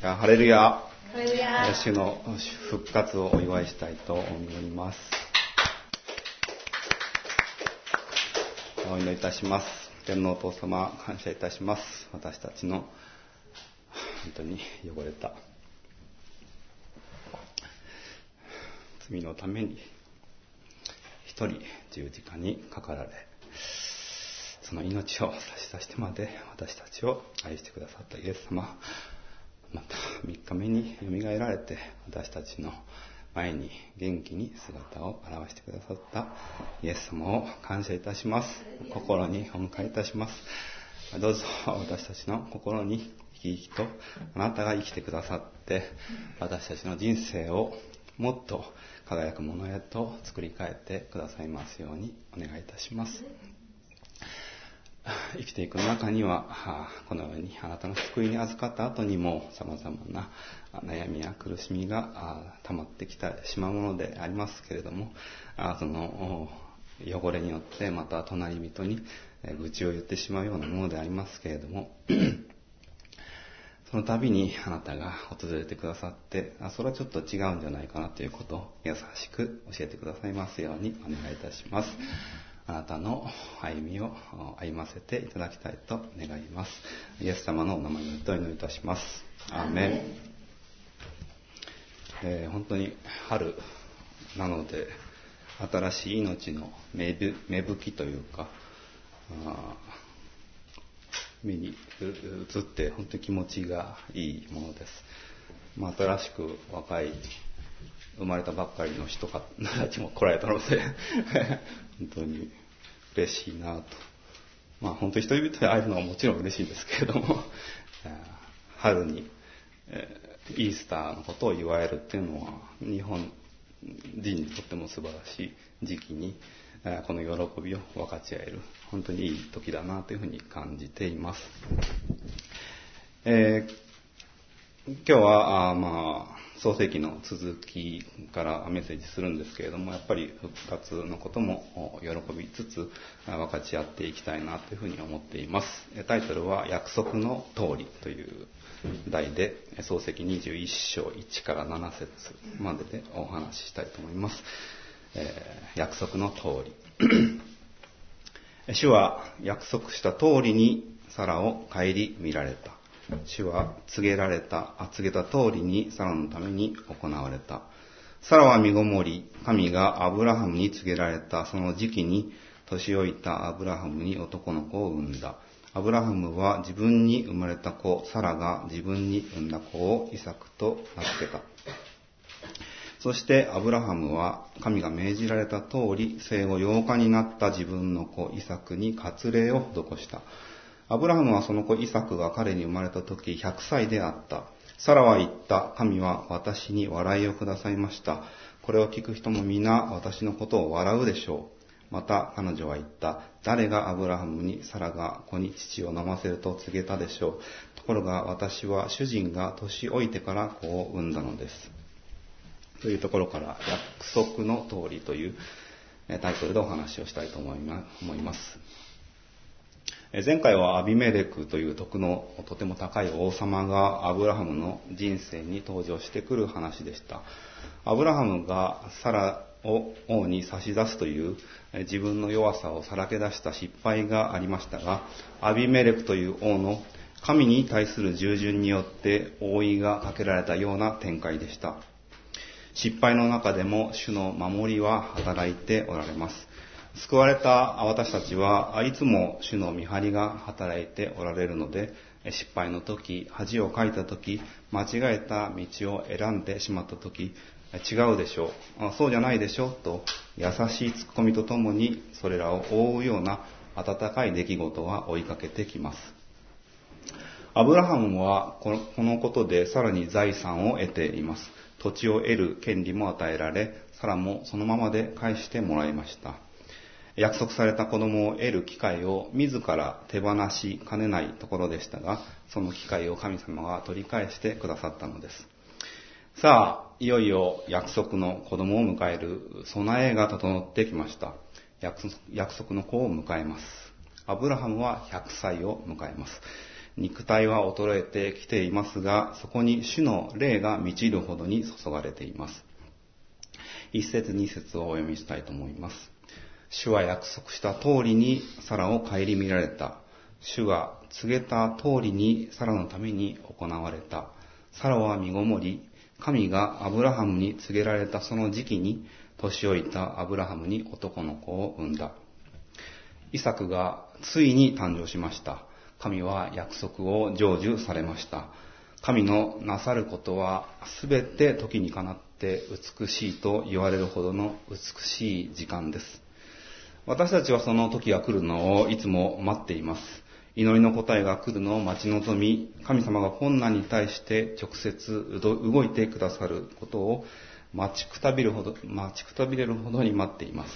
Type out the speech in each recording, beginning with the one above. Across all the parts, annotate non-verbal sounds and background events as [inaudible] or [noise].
いやハレルヤ。主の復活をお祝いしたいと思います。お祈りいたします。天皇お父様感謝いたします。私たちの本当に汚れた。罪のために一人十字架にかかられその命を差し出してまで私たちを愛してくださったイエス様また3日目によみがえられて私たちの前に元気に姿を現してくださったイエス様を感謝いたします。心にお迎えいたします。どうぞ私たちの心に生き生きとあなたが生きてくださって私たちの人生をもっと輝くものへと作り変えてくださいますようにお願いいたします生きていく中にはこのようにあなたの救いに預かった後にも様々な悩みや苦しみが溜まってきてしまうものでありますけれどもその汚れによってまた隣人に愚痴を言ってしまうようなものでありますけれども [clears throat] その度にあなたが訪れてくださってあそれはちょっと違うんじゃないかなということを優しく教えてくださいますようにお願いいたします。あなたの歩みを歩ませていただきたいと願います。イエス様のお名前によってお祈りいたします。アーメン。えー、本当に春なので、新しい命の芽吹きというか、目に映って本当に気持ちがいいものです。まあ、新しく若い生まれたばっかりの人たちも来られたので本当に嬉しいなと。まあ本当に人々で会えるのはもちろん嬉しいんですけれども、[laughs] 春にえ、イースターのことを祝えるっていうのは日本人にとっても素晴らしい時期にえこの喜びを分かち合える本当にいい時だなというふうに感じています。えー、今日はあまあ創世記の続きからメッセージするんですけれども、やっぱり復活のことも喜びつつ分かち合っていきたいなというふうに思っています。タイトルは約束の通りという題で、創世記21章1から7節まででお話ししたいと思います。えー、約束の通り。主は約束した通りにサラを顧みられた。主は告げられた、告げた通りにサラのために行われた。サラは身ごもり、神がアブラハムに告げられたその時期に、年老いたアブラハムに男の子を産んだ。アブラハムは自分に生まれた子、サラが自分に産んだ子をイサクと名付けた。そしてアブラハムは神が命じられた通り、生後8日になった自分の子イサクに割礼を施した。アブラハムはその子イサクが彼に生まれた時100歳であった。サラは言った。神は私に笑いをくださいました。これを聞く人も皆私のことを笑うでしょう。また彼女は言った。誰がアブラハムにサラが子に父を飲ませると告げたでしょう。ところが私は主人が年老いてから子を産んだのです。というところから約束の通りというタイトルでお話をしたいと思います。前回はアビメレクという徳のとても高い王様がアブラハムの人生に登場してくる話でした。アブラハムがサラを王に差し出すという自分の弱さをさらけ出した失敗がありましたが、アビメレクという王の神に対する従順によって覆いがかけられたような展開でした。失敗の中でも主の守りは働いておられます。救われた私たちはいつも主の見張りが働いておられるので、失敗の時、恥をかいた時、間違えた道を選んでしまった時、違うでしょう、そうじゃないでしょうと優しいツッコミとともにそれらを覆うような温かい出来事は追いかけてきます。アブラハムはこのことでさらに財産を得ています。土地を得る権利も与えられ、サラもそのままで返してもらいました。約束された子供を得る機会を自ら手放しかねないところでしたが、その機会を神様が取り返してくださったのです。さあ、いよいよ約束の子供を迎える備えが整ってきました。約束の子を迎えます。アブラハムは100歳を迎えます。肉体は衰えてきていますが、そこに主の霊が満ちるほどに注がれています。一節二節をお読みしたいと思います。主は約束した通りにサラを顧みられた。主が告げた通りにサラのために行われた。サラは身ごもり、神がアブラハムに告げられたその時期に、年老いたアブラハムに男の子を産んだ。イサクがついに誕生しました。神は約束を成就されました。神のなさることはすべて時にかなって美しいと言われるほどの美しい時間です。私たちはその時が来るのをいつも待っています。祈りの答えが来るのを待ち望み、神様が困難に対して直接動いてくださることを待ちくたびるほど、待ちくたびれるほどに待っています。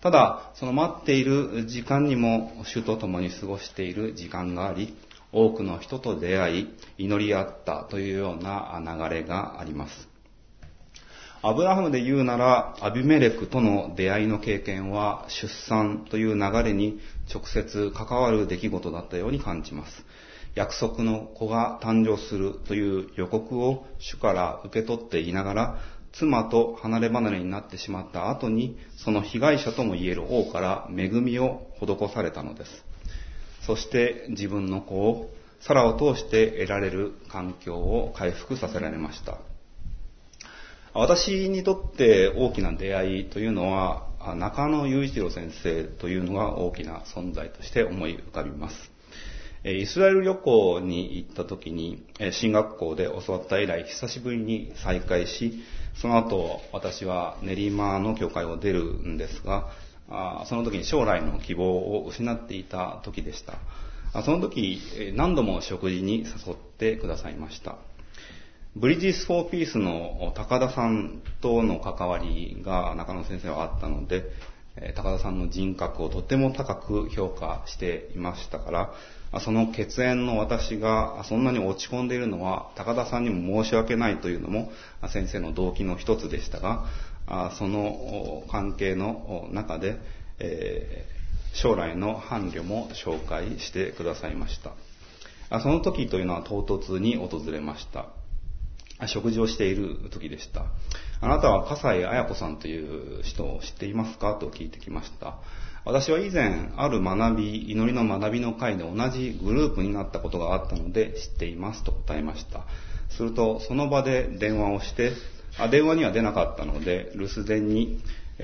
ただ、その待っている時間にも主と共に過ごしている時間があり、多くの人と出会い、祈り合ったというような流れがあります。アブラハムで言うなら、アビメレクとの出会いの経験は出産という流れに直接関わる出来事だったように感じます。約束の子が誕生するという予告を主から受け取っていながら、妻と離れ離れになってしまった後に、その被害者とも言える王から恵みを施されたのです。そして自分の子を、サラを通して得られる環境を回復させられました。私にとって大きな出会いというのは、中野雄一郎先生というのが大きな存在として思い浮かびます。イスラエル旅行に行った時に、神学校で教わった以来、久しぶりに再会し、その後、私は練馬の教会を出るんですが、その時に将来の希望を失っていた時でした。その時、何度も食事に誘ってくださいました。ブリッジス・フォー・ピースの高田さんとの関わりが中野先生はあったので、高田さんの人格をとても高く評価していましたから、その血縁の私がそんなに落ち込んでいるのは高田さんにも申し訳ないというのも先生の動機の一つでしたが、その関係の中で、え将来の伴侶も紹介してくださいました。その時というのは唐突に訪れました。食事をしている時でした。あなたは笠井彩子さんという人を知っていますか？と聞いてきました。私は以前、ある学び、祈りの学びの会で同じグループになったことがあったので知っていますと答えました。すると、その場で電話をして、あ電話には出なかったので、留守電に、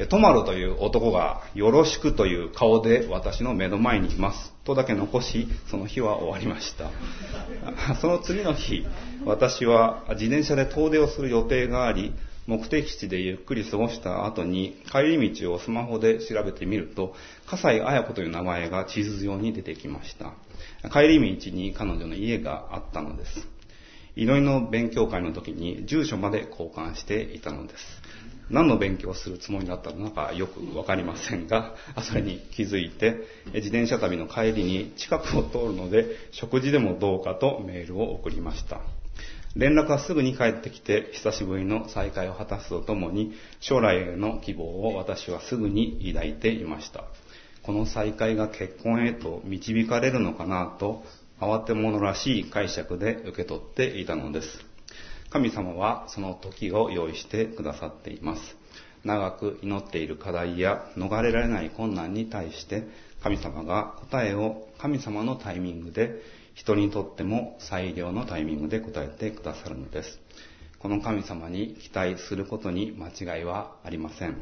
トマルという男がよろしくという顔で私の目の前にいますとだけ残し、その日は終わりました。[laughs] その次の日、私は自転車で遠出をする予定があり、目的地でゆっくり過ごした後に帰り道をスマホで調べてみると、笠井彩子という名前が地図上に出てきました。帰り道に彼女の家があったのです。祈りの勉強会の時に住所まで交換していたのです。何の勉強をするつもりだったのかよくわかりませんが、[laughs] それに気づいて、自転車旅の帰りに近くを通るので、食事でもどうかとメールを送りました。連絡はすぐに帰ってきて、久しぶりの再会を果たすとともに、将来への希望を私はすぐに抱いていました。この再会が結婚へと導かれるのかなと、慌て者らしい解釈で受け取っていたのです。神様はその時を用意してくださっています。長く祈っている課題や逃れられない困難に対して神様が答えを神様のタイミングで人にとっても最良のタイミングで答えてくださるのです。この神様に期待することに間違いはありません。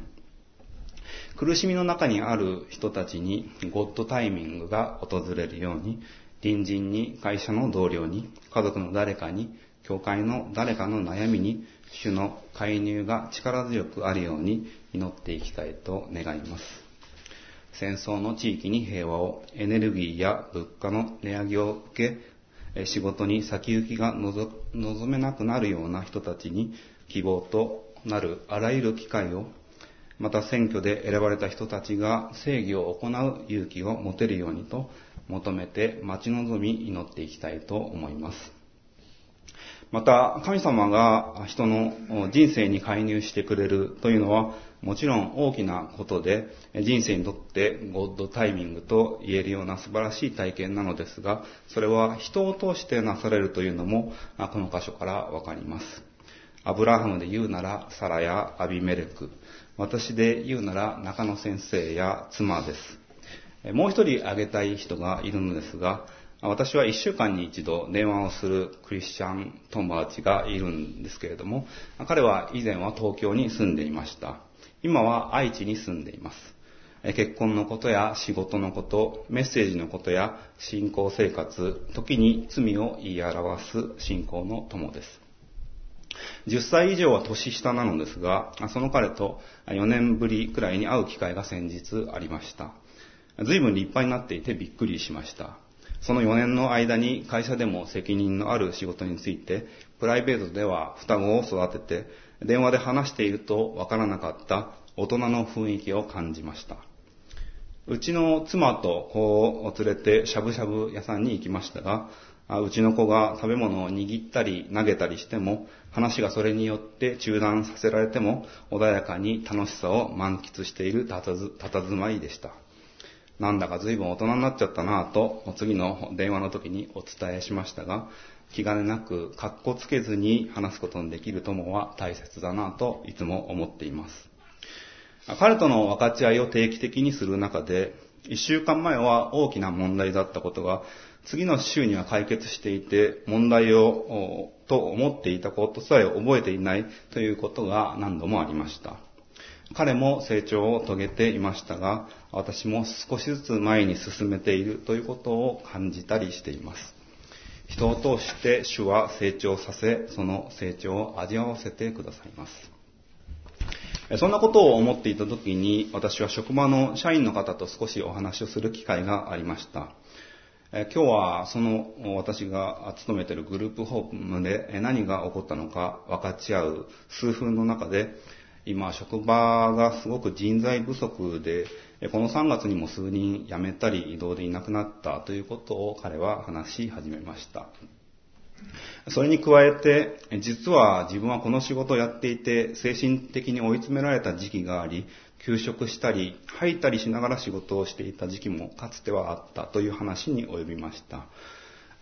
苦しみの中にある人たちにゴッドタイミングが訪れるように、隣人に、会社の同僚に、家族の誰かに教会の誰かの悩みに主の介入が力強くあるように祈っていきたいと願います。戦争の地域に平和を、エネルギーや物価の値上げを受け、仕事に先行きが望めなくなるような人たちに希望となるあらゆる機会を、また選挙で選ばれた人たちが正義を行う勇気を持てるようにと求めて待ち望み祈っていきたいと思います。また、神様が人の人生に介入してくれるというのは、もちろん大きなことで、人生にとってゴッドタイミングと言えるような素晴らしい体験なのですが、それは人を通してなされるというのも、この箇所からわかります。アブラハムで言うなら、サラやアビメレク。私で言うなら、中野先生や妻です。もう一人挙げたい人がいるのですが、私は一週間に一度電話をするクリスチャン友達がいるんですけれども、彼は以前は東京に住んでいました。今は愛知に住んでいます。結婚のことや仕事のこと、メッセージのことや信仰生活、時に罪を言い表す信仰の友です。10歳以上は年下なのですが、その彼と4年ぶりくらいに会う機会が先日ありました。随分立派になっていてびっくりしました。その4年の間に会社でも責任のある仕事について、プライベートでは双子を育てて、電話で話しているとわからなかった大人の雰囲気を感じました。うちの妻と子を連れてしゃぶしゃぶ屋さんに行きましたが、うちの子が食べ物を握ったり投げたりしても、話がそれによって中断させられても、穏やかに楽しさを満喫している佇まいでした。なんだか随分大人になっちゃったなぁと、次の電話の時にお伝えしましたが、気兼ねなく、かっこつけずに話すことのできる友は大切だなぁといつも思っています。彼との分かち合いを定期的にする中で、一週間前は大きな問題だったことが、次の週には解決していて、問題を、と思っていたことさえ覚えていないということが何度もありました。彼も成長を遂げていましたが、私も少しずつ前に進めているということを感じたりしています。人を通して主は成長させ、その成長を味わわせてくださいます。そんなことを思っていた時に、私は職場の社員の方と少しお話をする機会がありました。今日はその私が勤めているグループホームで何が起こったのか分かち合う数分の中で、今、職場がすごく人材不足で、この3月にも数人辞めたり移動でいなくなったということを彼は話し始めました。それに加えて、実は自分はこの仕事をやっていて、精神的に追い詰められた時期があり、休職したり、吐いたりしながら仕事をしていた時期もかつてはあったという話に及びました。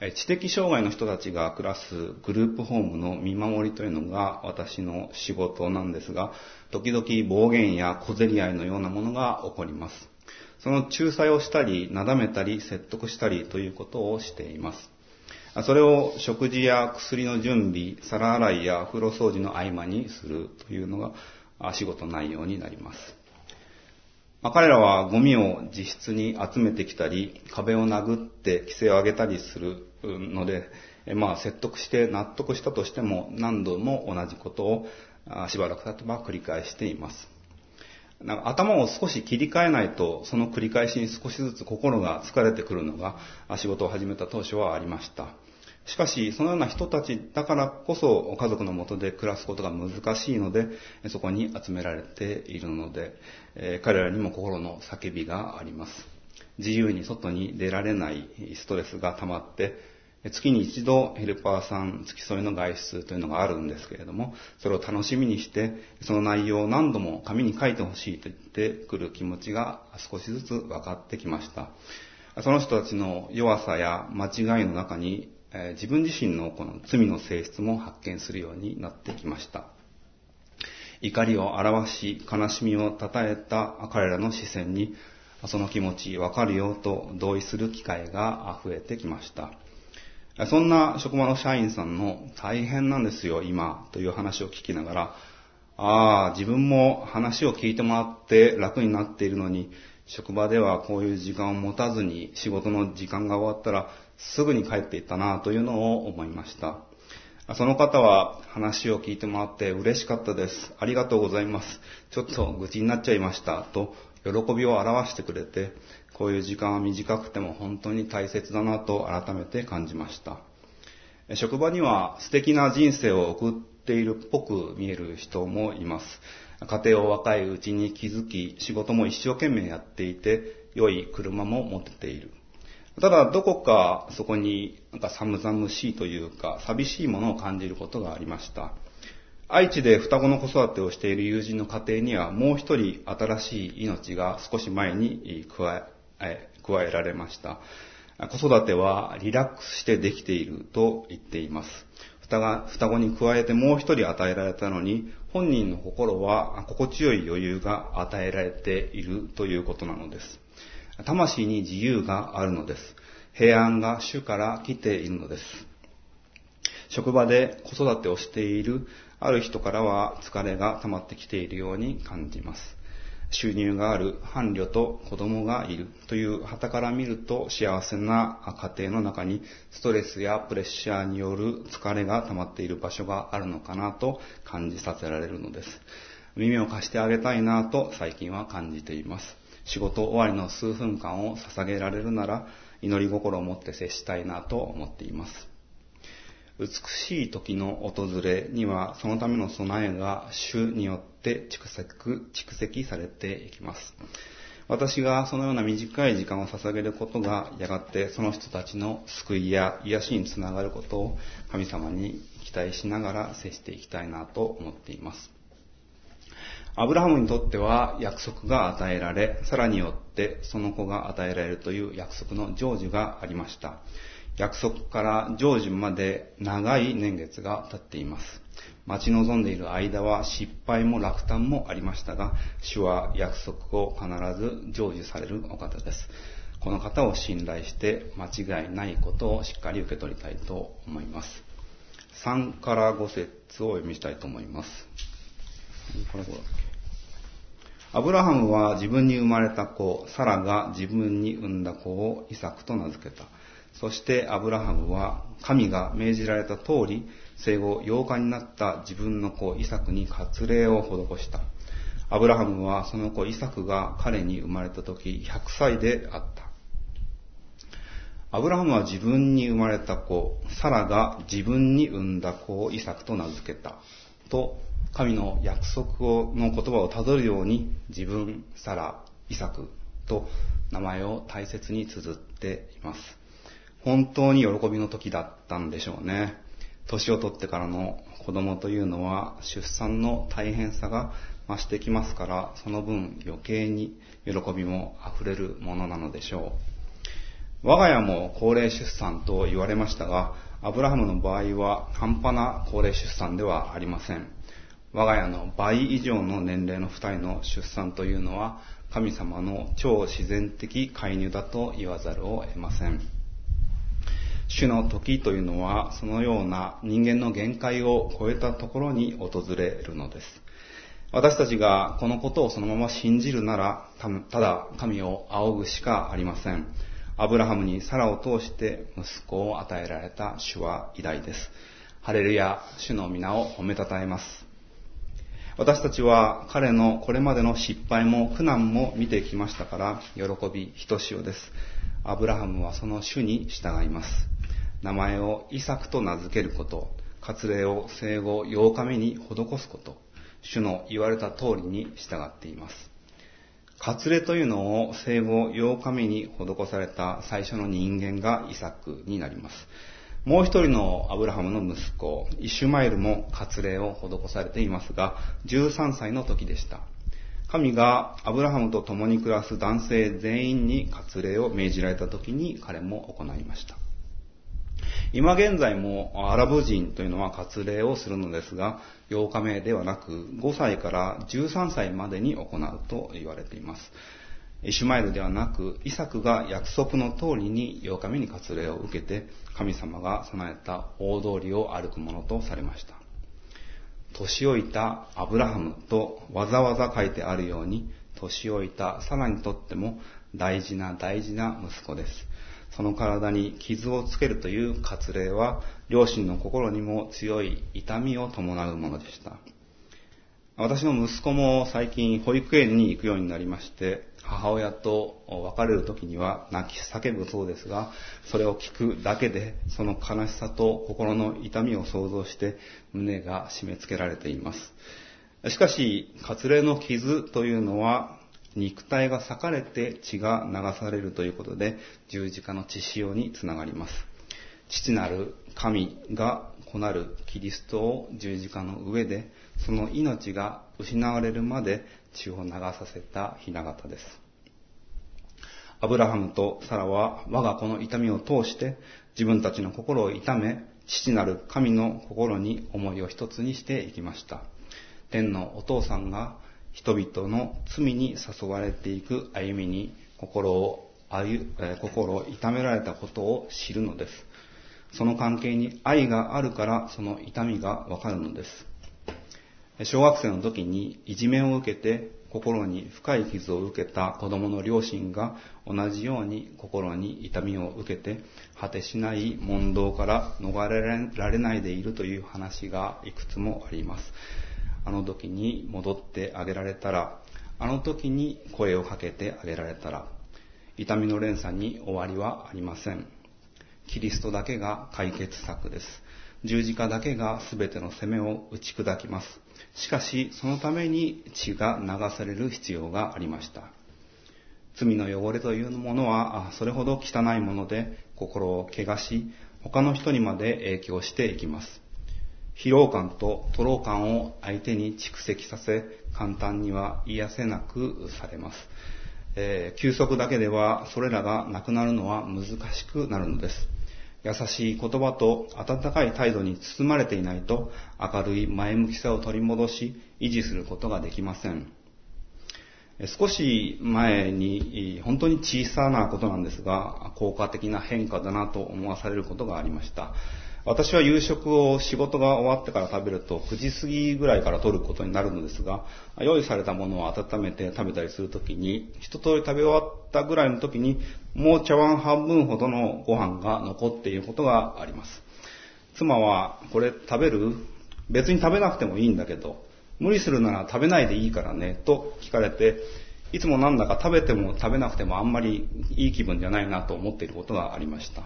知的障害の人たちが暮らすグループホームの見守りというのが私の仕事なんですが、時々暴言や小競り合いのようなものが起こります。その仲裁をしたり、なだめたり、説得したりということをしています。それを食事や薬の準備、皿洗いや風呂掃除の合間にするというのが仕事内容になります。ま、彼らはゴミを自室に集めてきたり、壁を殴って規制を上げたりするので、まあ、説得して納得したとしても何度も同じことをしばらく経てば繰り返しています。なんか頭を少し切り替えないと、その繰り返しに少しずつ心が疲れてくるのが仕事を始めた当初はありました。しかし、そのような人たちだからこそ家族のもとで暮らすことが難しいので、そこに集められているので、え彼らにも心の叫びがあります。自由に外に出られないストレスが溜まって、月に一度ヘルパーさん付き添いの外出というのがあるんですけれども、それを楽しみにして、その内容を何度も紙に書いてほしいと言ってくる気持ちが少しずつ分かってきました。その人たちの弱さや間違いの中に自分自身のこの罪の性質も発見するようになってきました。怒りを表し、悲しみを称えた彼らの視線に、その気持ちわかるよと同意する機会が増えてきました。そんな職場の社員さんの大変なんですよ、今、という話を聞きながら、ああ、自分も話を聞いてもらって楽になっているのに、職場ではこういう時間を持たずに仕事の時間が終わったらすぐに帰っていったなというのを思いました。その方は話を聞いてもらって嬉しかったです。ありがとうございます。ちょっと愚痴になっちゃいました。と喜びを表してくれて、こういう時間は短くても本当に大切だなと改めて感じました。職場には素敵な人生を送っているっぽく見える人もいます。家庭を若いうちに築き、仕事も一生懸命やっていて、良い車も持っている。ただ、どこかそこになんか寒々しいというか、寂しいものを感じることがありました。愛知で双子の子育てをしている友人の家庭には、もう一人新しい命が少し前に加え加えられました。子育てはリラックスしてできていると言っています。双子に加えてもう一人与えられたのに、本人の心は心地よい余裕が与えられているということなのです。魂に自由があるのです。平安が主から来ているのです。職場で子育てをしているある人からは疲れが溜まってきているように感じます。収入がある伴侶と子供がいるという旗から見ると幸せな家庭の中にストレスやプレッシャーによる疲れが溜まっている場所があるのかなと感じさせられるのです。耳を貸してあげたいなと最近は感じています。仕事終わりの数分間を捧げられるなら祈り心を持って接したいなと思っています。美しい時の訪れにはそのための備えが主によって蓄積蓄積されていきます。私がそのような短い時間を捧げることがやがてその人たちの救いや癒しにつながることを神様に期待しながら接していきたいなと思っています。アブラハムにとっては約束が与えられ、さらによってその子が与えられるという約束の成就がありました。約束から成就まで長い年月が経っています。待ち望んでいる間は失敗も落胆もありましたが、主は約束を必ず成就されるお方です。この方を信頼して間違いないことをしっかり受け取りたいと思います。3から5節を読みしたいと思います。アブラハムは自分に生まれた子、サラが自分に産んだ子をイサクと名付けた。そしてアブラハムは神が命じられた通り、生後8日になった自分の子イサクに割礼を施した。アブラハムはその子イサクが彼に生まれた時100歳であった。アブラハムは自分に生まれた子、サラが自分に産んだ子をイサクと名付けた。と、神の約束をの言葉をたどるように自分、サラ、イサクと名前を大切に綴っています。本当に喜びの時だったんでしょうね。年を取ってからの子供というのは出産の大変さが増してきますから、その分余計に喜びも溢れるものなのでしょう。我が家も高齢出産と言われましたが、アブラハムの場合は半端な高齢出産ではありません。我が家の倍以上の年齢の二人の出産というのは神様の超自然的介入だと言わざるを得ません。主の時というのは、そのような人間の限界を超えたところに訪れるのです。私たちがこのことをそのまま信じるなら、ただ神を仰ぐしかありません。アブラハムにサラを通して息子を与えられた主は偉大です。ハレルヤ、主の皆を褒めたたえます。私たちは彼のこれまでの失敗も苦難も見てきましたから、喜びひとしおです。アブラハムはその主に従います。名前をイサクと名付けること、割礼を生後8日目に施すこと、主の言われた通りに従っています。割礼というのを生後8日目に施された最初の人間がイサクになります。もう一人のアブラハムの息子、イシュマエルも割礼を施されていますが、13歳の時でした。神がアブラハムと共に暮らす男性全員に割礼を命じられた時に彼も行いました。今現在もアラブ人というのは割礼をするのですが、8日目ではなく5歳から13歳までに行うと言われています。イシュマエルではなく、イサクが約束の通りに8日目に割礼を受けて、神様が備えた大通りを歩くものとされました。年老いたアブラハムとわざわざ書いてあるように、年老いたサラにとっても大事な大事な息子です。その体に傷をつけるという割礼は、両親の心にも強い痛みを伴うものでした。私の息子も最近保育園に行くようになりまして、母親と別れる時には泣き叫ぶそうですが、それを聞くだけで、その悲しさと心の痛みを想像して胸が締め付けられています。しかし、割礼の傷というのは、肉体が裂かれて血が流されるということで十字架の血潮につながります。父なる神が子なるキリストを十字架の上でその命が失われるまで血を流させた雛形です。アブラハムとサラは我が子の痛みを通して自分たちの心を痛め父なる神の心に思いを一つにしていきました。天のお父さんが人々の罪に誘われていく歩みに心を心を痛められたことを知るのです。その関係に愛があるからその痛みがわかるのです。小学生の時にいじめを受けて心に深い傷を受けた子供の両親が同じように心に痛みを受けて果てしない問答から逃れられないでいるという話がいくつもあります。あの時に戻ってあげられたら、あの時に声をかけてあげられたら、痛みの連鎖に終わりはありません。キリストだけが解決策です。十字架だけが全ての責めを打ち砕きます。しかし、そのために血が流される必要がありました。罪の汚れというものは、それほど汚いもので、心を汚し、他の人にまで影響していきます。疲労感と徒労感を相手に蓄積させ、簡単には癒せなくされます。えー、休息だけではそれらがなくなるのは難しくなるのです。優しい言葉と温かい態度に包まれていないと明るい前向きさを取り戻し維持することができません。少し前に本当に小さなことなんですが効果的な変化だなと思わされることがありました。私は夕食を仕事が終わってから食べると9時過ぎぐらいから取ることになるのですが、用意されたものを温めて食べたりするときに、一通り食べ終わったぐらいの時に、もう茶碗半分ほどのご飯が残っていることがあります。妻は、これ食べる？別に食べなくてもいいんだけど、無理するなら食べないでいいからね、と聞かれて、いつもなんだか食べても食べなくてもあんまりいい気分じゃないなと思っていることがありました。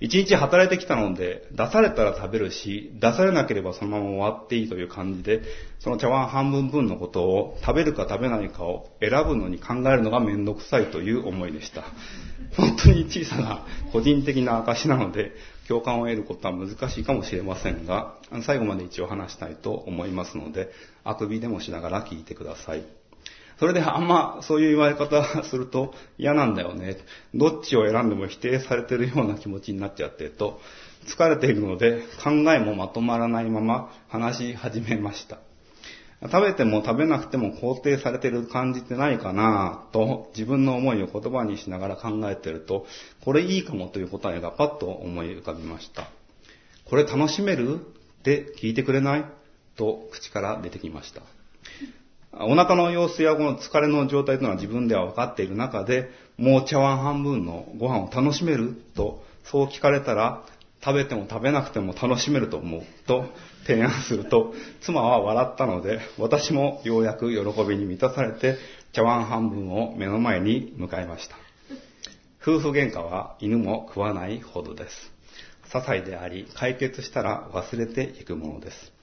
一日働いてきたので、出されたら食べるし、出されなければそのまま終わっていいという感じで、その茶碗半分分のことを食べるか食べないかを選ぶのに考えるのがめんどくさいという思いでした。本当に小さな個人的な証なので、共感を得ることは難しいかもしれませんが、最後まで一応話したいと思いますので、あくびでもしながら聞いてください。それであんまそういう言われ方すると嫌なんだよね。どっちを選んでも否定されてるような気持ちになっちゃってと、疲れているので考えもまとまらないまま話し始めました。食べても食べなくても肯定されてる感じてないかなと自分の思いを言葉にしながら考えてると、これいいかもという答えがパッと思い浮かびました。これ楽しめる？って聞いてくれない？と口から出てきました。お腹の様子やこの疲れの状態というのは自分では分かっている中で、もう茶碗半分のご飯を楽しめると、そう聞かれたら、食べても食べなくても楽しめると思うと提案すると、妻は笑ったので、私もようやく喜びに満たされて、茶碗半分を目の前に迎えました。夫婦喧嘩は犬も食わないほどです。些細であり、解決したら忘れていくものです。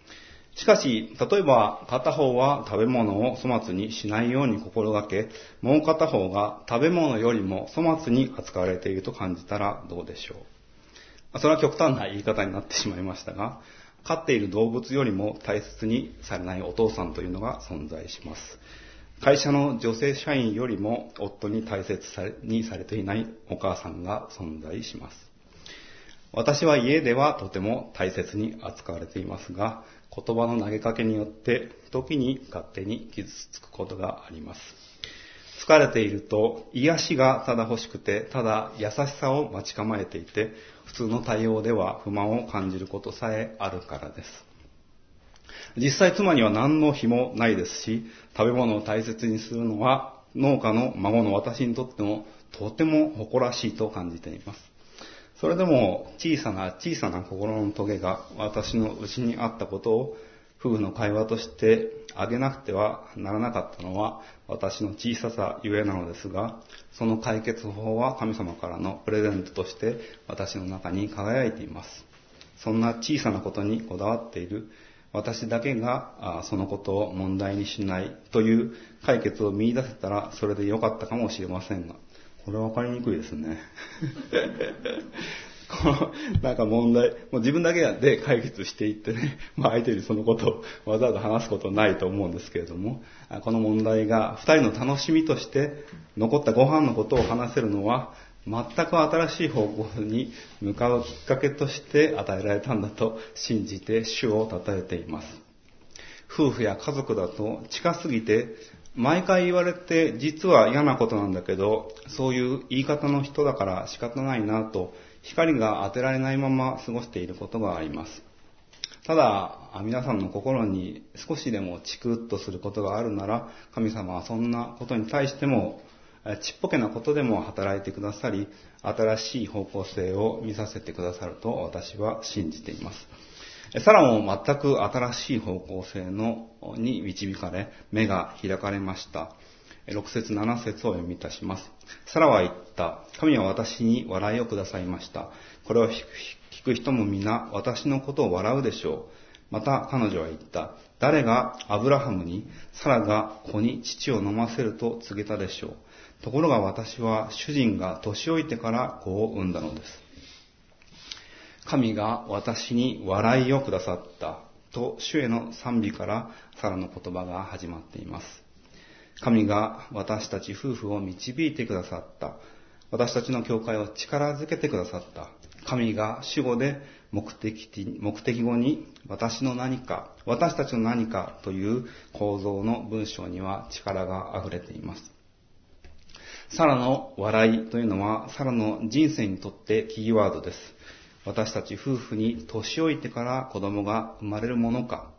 しかし、例えば片方は食べ物を粗末にしないように心がけ、もう片方が食べ物よりも粗末に扱われていると感じたらどうでしょう？それは極端な言い方になってしまいましたが、飼っている動物よりも大切にされないお父さんというのが存在します。会社の女性社員よりも夫に大切にされていないお母さんが存在します。私は家ではとても大切に扱われていますが、言葉の投げかけによって時に勝手に傷つくことがあります。疲れていると癒しがただ欲しくて、ただ優しさを待ち構えていて、普通の対応では不満を感じることさえあるからです。実際妻には何の日もないですし、食べ物を大切にするのは農家の孫の私にとってもとても誇らしいと感じています。それでも小さな小さな心の棘が私の内にあったことを夫婦の会話としてあげなくてはならなかったのは私の小ささゆえなのですが、その解決法は神様からのプレゼントとして私の中に輝いています。そんな小さなことにこだわっている私だけがそのことを問題にしないという解決を見出せたらそれで良かったかもしれませんが、これは分かりにくいですね。[laughs] この、なんか問題、もう自分だけで解決していってね、[laughs] まあ相手にそのことをわざわざ話すことないと思うんですけれども、この問題が二人の楽しみとして残ったご飯のことを話せるのは、全く新しい方向に向かうきっかけとして与えられたんだと信じて主を称えています。夫婦や家族だと近すぎて毎回言われて実は嫌なことなんだけど、そういう言い方の人だから仕方ないなと光が当てられないまま過ごしていることがあります。ただ、皆さんの心に少しでもチクッとすることがあるなら、神様はそんなことに対しても、ちっぽけなことでも働いてくださり、新しい方向性を見させてくださると私は信じています。サラも全く新しい方向性のに導かれ、目が開かれました。6節7節を読みいたします。サラは言った。神は私に笑いをくださいました。これを聞く人も皆私のことを笑うでしょう。また彼女は言った。誰がアブラハムにサラが子に父を飲ませると告げたでしょう。ところが私は主人が年老いてから子を産んだのです。神が私に笑いをくださったと主への賛美からサラの言葉が始まっています。神が私たち夫婦を導いてくださった。私たちの教会を力づけてくださった。神が主語で目的目的語に私の何か、私たちの何かという構造の文章には力が溢れています。サラの笑いというのはサラの人生にとってキーワードです。私たち夫婦に年老いてから子供が生まれるものか、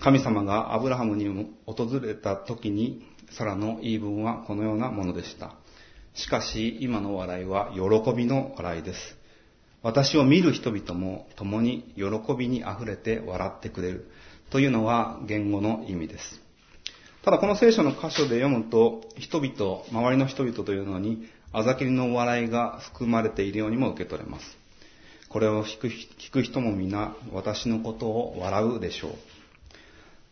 神様がアブラハムに訪れた時に、サラの言い分はこのようなものでした。しかし、今の笑いは喜びの笑いです。私を見る人々も共に喜びに溢れて笑ってくれるというのは言語の意味です。ただこの聖書の箇所で読むと、人々、周りの人々というのに、あざきりの笑いが含まれているようにも受け取れます。これを聞く聞く人も皆、私のことを笑うでしょう。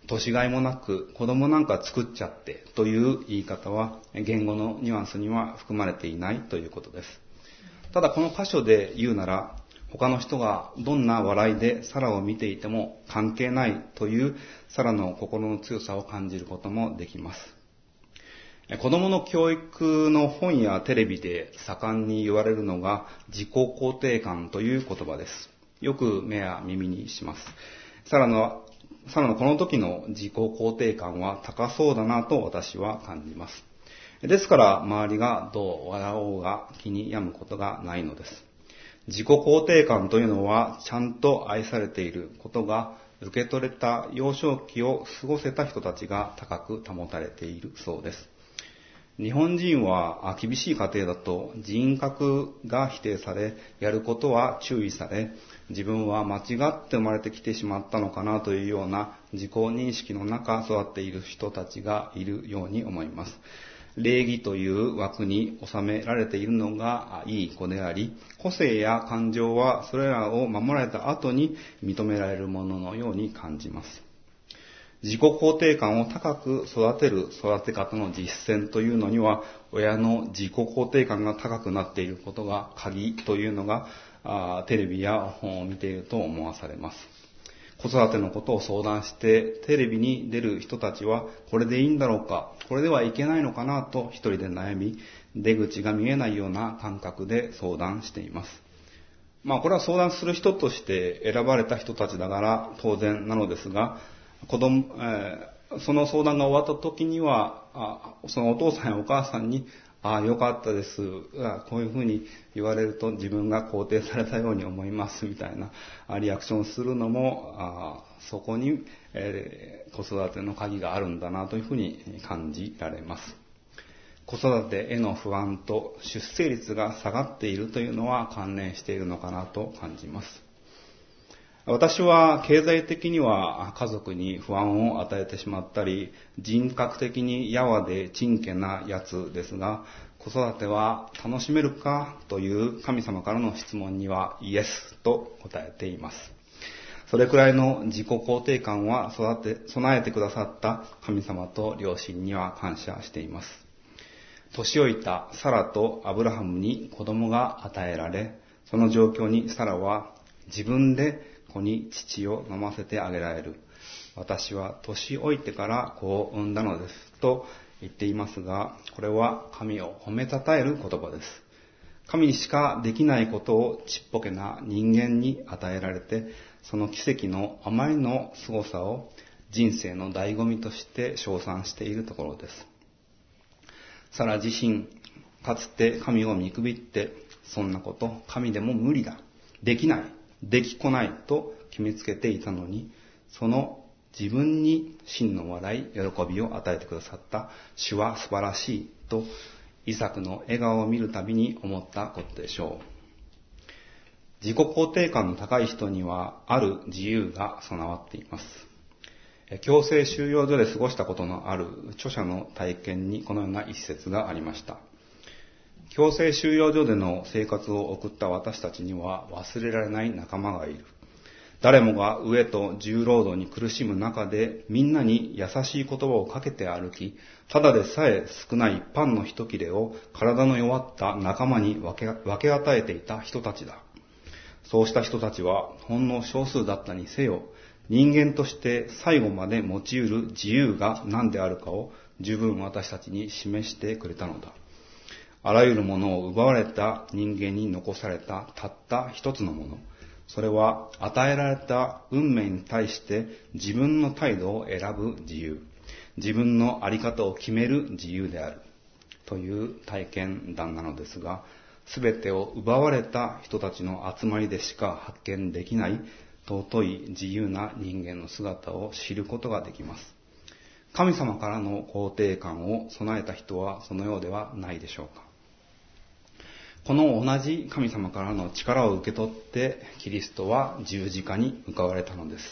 年がいもなく子供なんか作っちゃってという言い方は言語のニュアンスには含まれていないということです。ただこの箇所で言うなら他の人がどんな笑いでサラを見ていても関係ないというサラの心の強さを感じることもできます。子供の教育の本やテレビで盛んに言われるのが自己肯定感という言葉です。よく目や耳にします。サラのサラのこの時の自己肯定感は高そうだなと私は感じます。ですから周りがどう笑おうが気に病むことがないのです。自己肯定感というのはちゃんと愛されていることが受け取れた幼少期を過ごせた人たちが高く保たれているそうです。日本人は厳しい家庭だと人格が否定され、やることは注意され、自分は間違って生まれてきてしまったのかなというような自己認識の中育っている人たちがいるように思います。礼儀という枠に収められているのがいい子であり、個性や感情はそれらを守られた後に認められるもののように感じます。自己肯定感を高く育てる育て方の実践というのには、親の自己肯定感が高くなっていることが鍵というのが、あテレビや本を見ていると思わされます。子育てのことを相談して、テレビに出る人たちは、これでいいんだろうか、これではいけないのかなと一人で悩み、出口が見えないような感覚で相談しています。まあこれは相談する人として選ばれた人たちだから当然なのですが、子供、えー、その相談が終わった時には、あそのお父さんやお母さんに、ああ、よかったです。こういうふうに言われると自分が肯定されたように思いますみたいなリアクションするのも、あそこに、えー、子育ての鍵があるんだなというふうに感じられます。子育てへの不安と出生率が下がっているというのは関連しているのかなと感じます。私は経済的には家族に不安を与えてしまったり、人格的にやわでちんけなやつですが、子育ては楽しめるかという神様からの質問にはイエスと答えています。それくらいの自己肯定感は育て、備えてくださった神様と両親には感謝しています。年老いたサラとアブラハムに子供が与えられ、その状況にサラは自分で子に父を飲ませてあげられる。私は年老いてから子を産んだのです。と言っていますが、これは神を褒めたたえる言葉です。神にしかできないことをちっぽけな人間に与えられて、その奇跡のあまりの凄さを人生の醍醐味として称賛しているところです。サラ自身、かつて神を見くびって、そんなこと、神でも無理だ。できない。できこないと決めつけていたのに、その自分に真の笑い、喜びを与えてくださった主は素晴らしいと、イサクの笑顔を見るたびに思ったことでしょう。自己肯定感の高い人にはある自由が備わっています。強制収容所で過ごしたことのある著者の体験にこのような一節がありました。強制収容所での生活を送った私たちには忘れられない仲間がいる。誰もが飢えと重労働に苦しむ中でみんなに優しい言葉をかけて歩き、ただでさえ少ないパンの一切れを体の弱った仲間に分け分け与えていた人たちだ。そうした人たちはほんの少数だったにせよ、人間として最後まで持ち得る自由が何であるかを十分私たちに示してくれたのだ。あらゆるものを奪われた人間に残されたたった一つのもの。それは与えられた運命に対して自分の態度を選ぶ自由。自分のあり方を決める自由である。という体験談なのですが、すべてを奪われた人たちの集まりでしか発見できない尊い自由な人間の姿を知ることができます。神様からの肯定感を備えた人はそのようではないでしょうか。この同じ神様からの力を受け取ってキリストは十字架に向かわれたのです。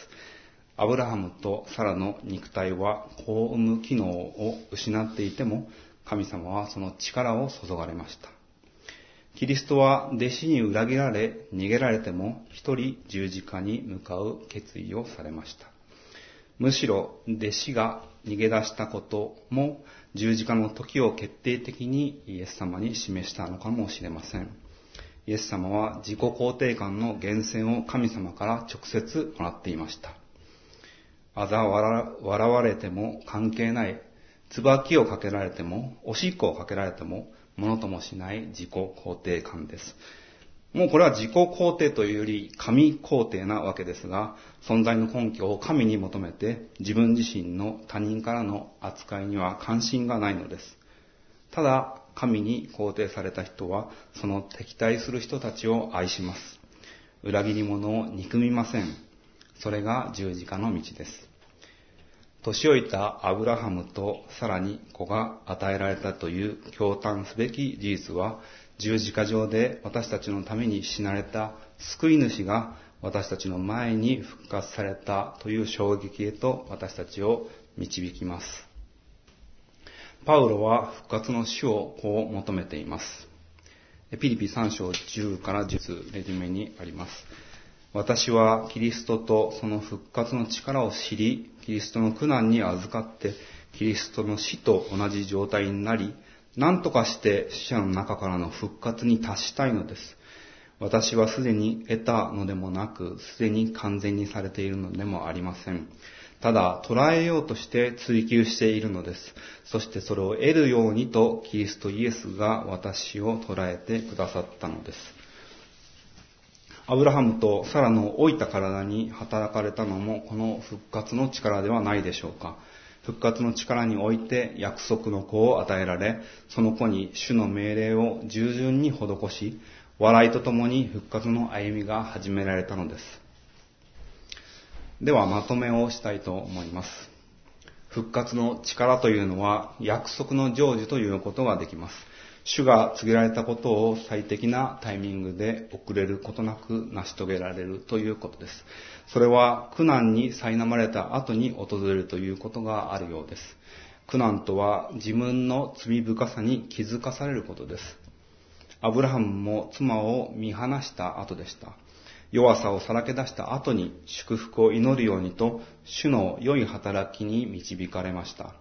アブラハムとサラの肉体は子を産む機能を失っていても神様はその力を注がれました。キリストは弟子に裏切られ、逃げられても一人十字架に向かう決意をされました。むしろ弟子が逃げ出したことも十字架の時を決定的にイエス様に示したのかもしれません。イエス様は自己肯定感の源泉を神様から直接もらっていました。あざ笑われても関係ない、椿をかけられても、おしっこをかけられても、ものともしない自己肯定感です。もうこれは自己肯定というより神肯定なわけですが、存在の根拠を神に求めて自分自身の他人からの扱いには関心がないのです。ただ、神に肯定された人は、その敵対する人たちを愛します。裏切り者を憎みません。それが十字架の道です。年老いたアブラハムとさらに子が与えられたという驚嘆すべき事実は、十字架上で私たちのために死なれた救い主が私たちの前に復活されたという衝撃へと私たちを導きます。パウロは復活の死をこう求めています。ピリピ3章10から10レジュメにあります。私はキリストとその復活の力を知り、キリストの苦難に預かって、キリストの死と同じ状態になり、何とかして死者の中からの復活に達したいのです。私はすでに得たのでもなく、すでに完全にされているのでもありません。ただ、捉えようとして追求しているのです。そしてそれを得るようにと、キリストイエスが私を捉えてくださったのです。アブラハムとサラの老いた体に働かれたのも、この復活の力ではないでしょうか。復活の力において約束の子を与えられ、その子に主の命令を従順に施し、笑いとともに復活の歩みが始められたのです。ではまとめをしたいと思います。復活の力というのは約束の成就ということができます。主が告げられたことを最適なタイミングで遅れることなく成し遂げられるということです。それは苦難に苛まれた後に訪れるということがあるようです。苦難とは自分の罪深さに気づかされることです。アブラハムも妻を見放した後でした。弱さをさらけ出した後に祝福を祈るようにと、主の良い働きに導かれました。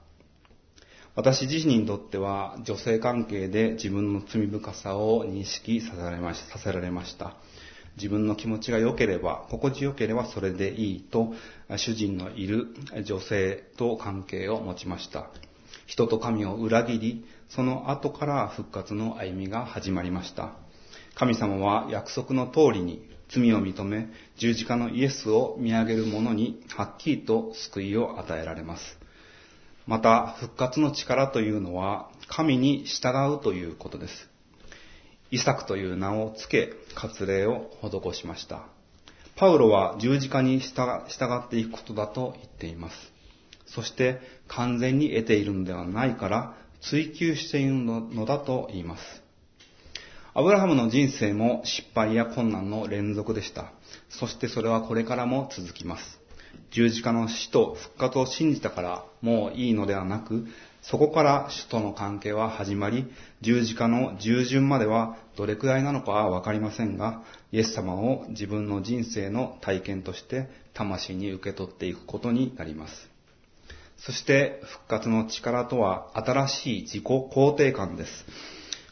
私自身にとっては女性関係で自分の罪深さを認識させられました。自分の気持ちが良ければ、心地よければそれでいいと、主人のいる女性と関係を持ちました。人と神を裏切り、その後から復活の歩みが始まりました。神様は約束の通りに罪を認め、十字架のイエスを見上げる者にはっきりと救いを与えられます。また、復活の力というのは、神に従うということです。イサクという名を付け、割礼を施しました。パウロは十字架に従っていくことだと言っています。そして完全に得ているのではないから追求しているのだと言います。アブラハムの人生も失敗や困難の連続でした。そしてそれはこれからも続きます。十字架の死と復活を信じたからもういいのではなく、そこから主との関係は始まり、十字架の従順まではどれくらいなのかはわかりませんが、イエス様を自分の人生の体験として魂に受け取っていくことになります。そして復活の力とは新しい自己肯定感です。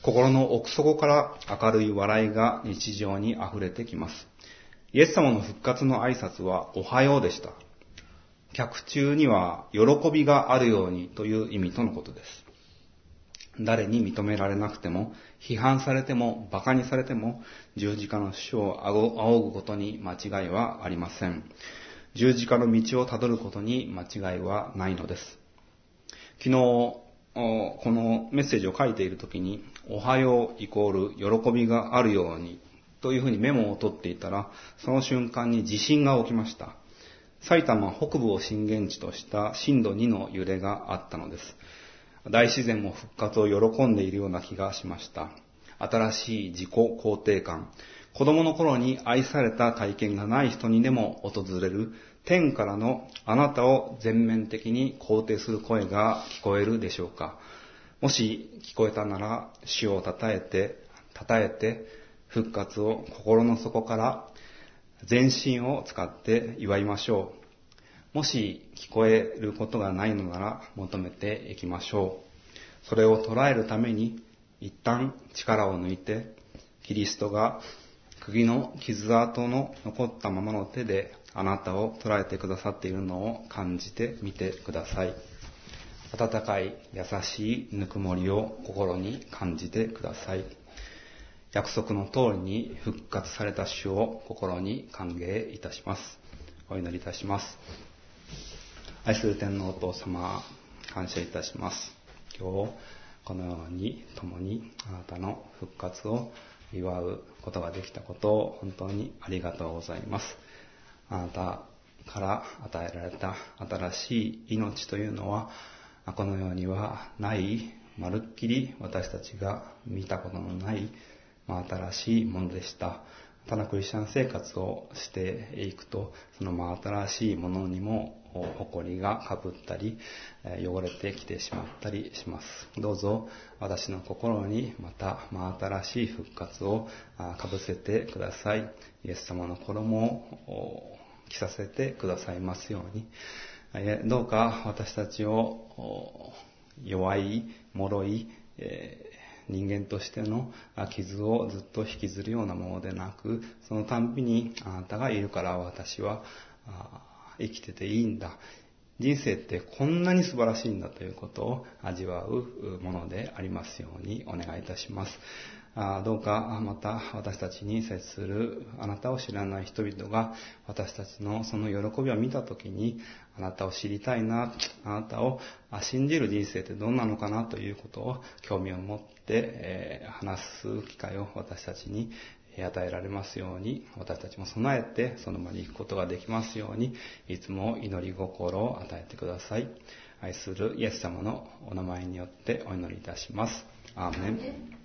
心の奥底から明るい笑いが日常に溢れてきます。イエス様の復活の挨拶はおはようでした。客中には喜びがあるようにという意味とのことです。誰に認められなくても、批判されても、馬鹿にされても、十字架の死を仰ぐことに間違いはありません。十字架の道をたどることに間違いはないのです。昨日、このメッセージを書いているときに、おはようイコール喜びがあるようにというふうにメモを取っていたら、その瞬間に地震が起きました。埼玉北部を震源地とした震度2の揺れがあったのです。大自然も復活を喜んでいるような気がしました。新しい自己肯定感、子供の頃に愛された体験がない人にでも訪れる天からのあなたを全面的に肯定する声が聞こえるでしょうかもし聞こえたなら主を称えて、称えて復活を心の底から全身を使って祝いましょう。もし聞こえることがないのなら求めていきましょう。それを捉えるために一旦力を抜いてキリストが釘の傷跡の残ったままの手であなたを捉えてくださっているのを感じてみてください。温かい優しいぬくもりを心に感じてください。約束の通りに復活された主を心に歓迎いたします。お祈りいたします。愛する天皇お父様、感謝いたします。今日、このように共にあなたの復活を祝うことができたことを本当にありがとうございます。あなたから与えられた新しい命というのは、この世にはない、まるっきり私たちが見たことのないまあ、新しいものでした。ただクリスチャン生活をしていくと、そのまあ新しいものにも埃がかぶったり、汚れてきてしまったりします。どうぞ私の心にまた真新しい復活をかぶせてください。イエス様の衣を着させてくださいますように。どうか私たちを弱い、脆い、人間としての傷をずっと引きずるようなものでなく、そのたんびにあなたがいるから私は生きてていいんだ。人生ってこんなに素晴らしいんだということを味わうものでありますようにお願いいたします。どうかまた私たちに接するあなたを知らない人々が私たちのその喜びを見たときにあなたを知りたいな、あなたを信じる人生ってどんなのかなということを興味を持って、え話す機会を私たちに与えられますように、私たちも備えてその場に行くことができますように、いつも祈り心を与えてください。愛するイエス様のお名前によってお祈りいたします。アーメン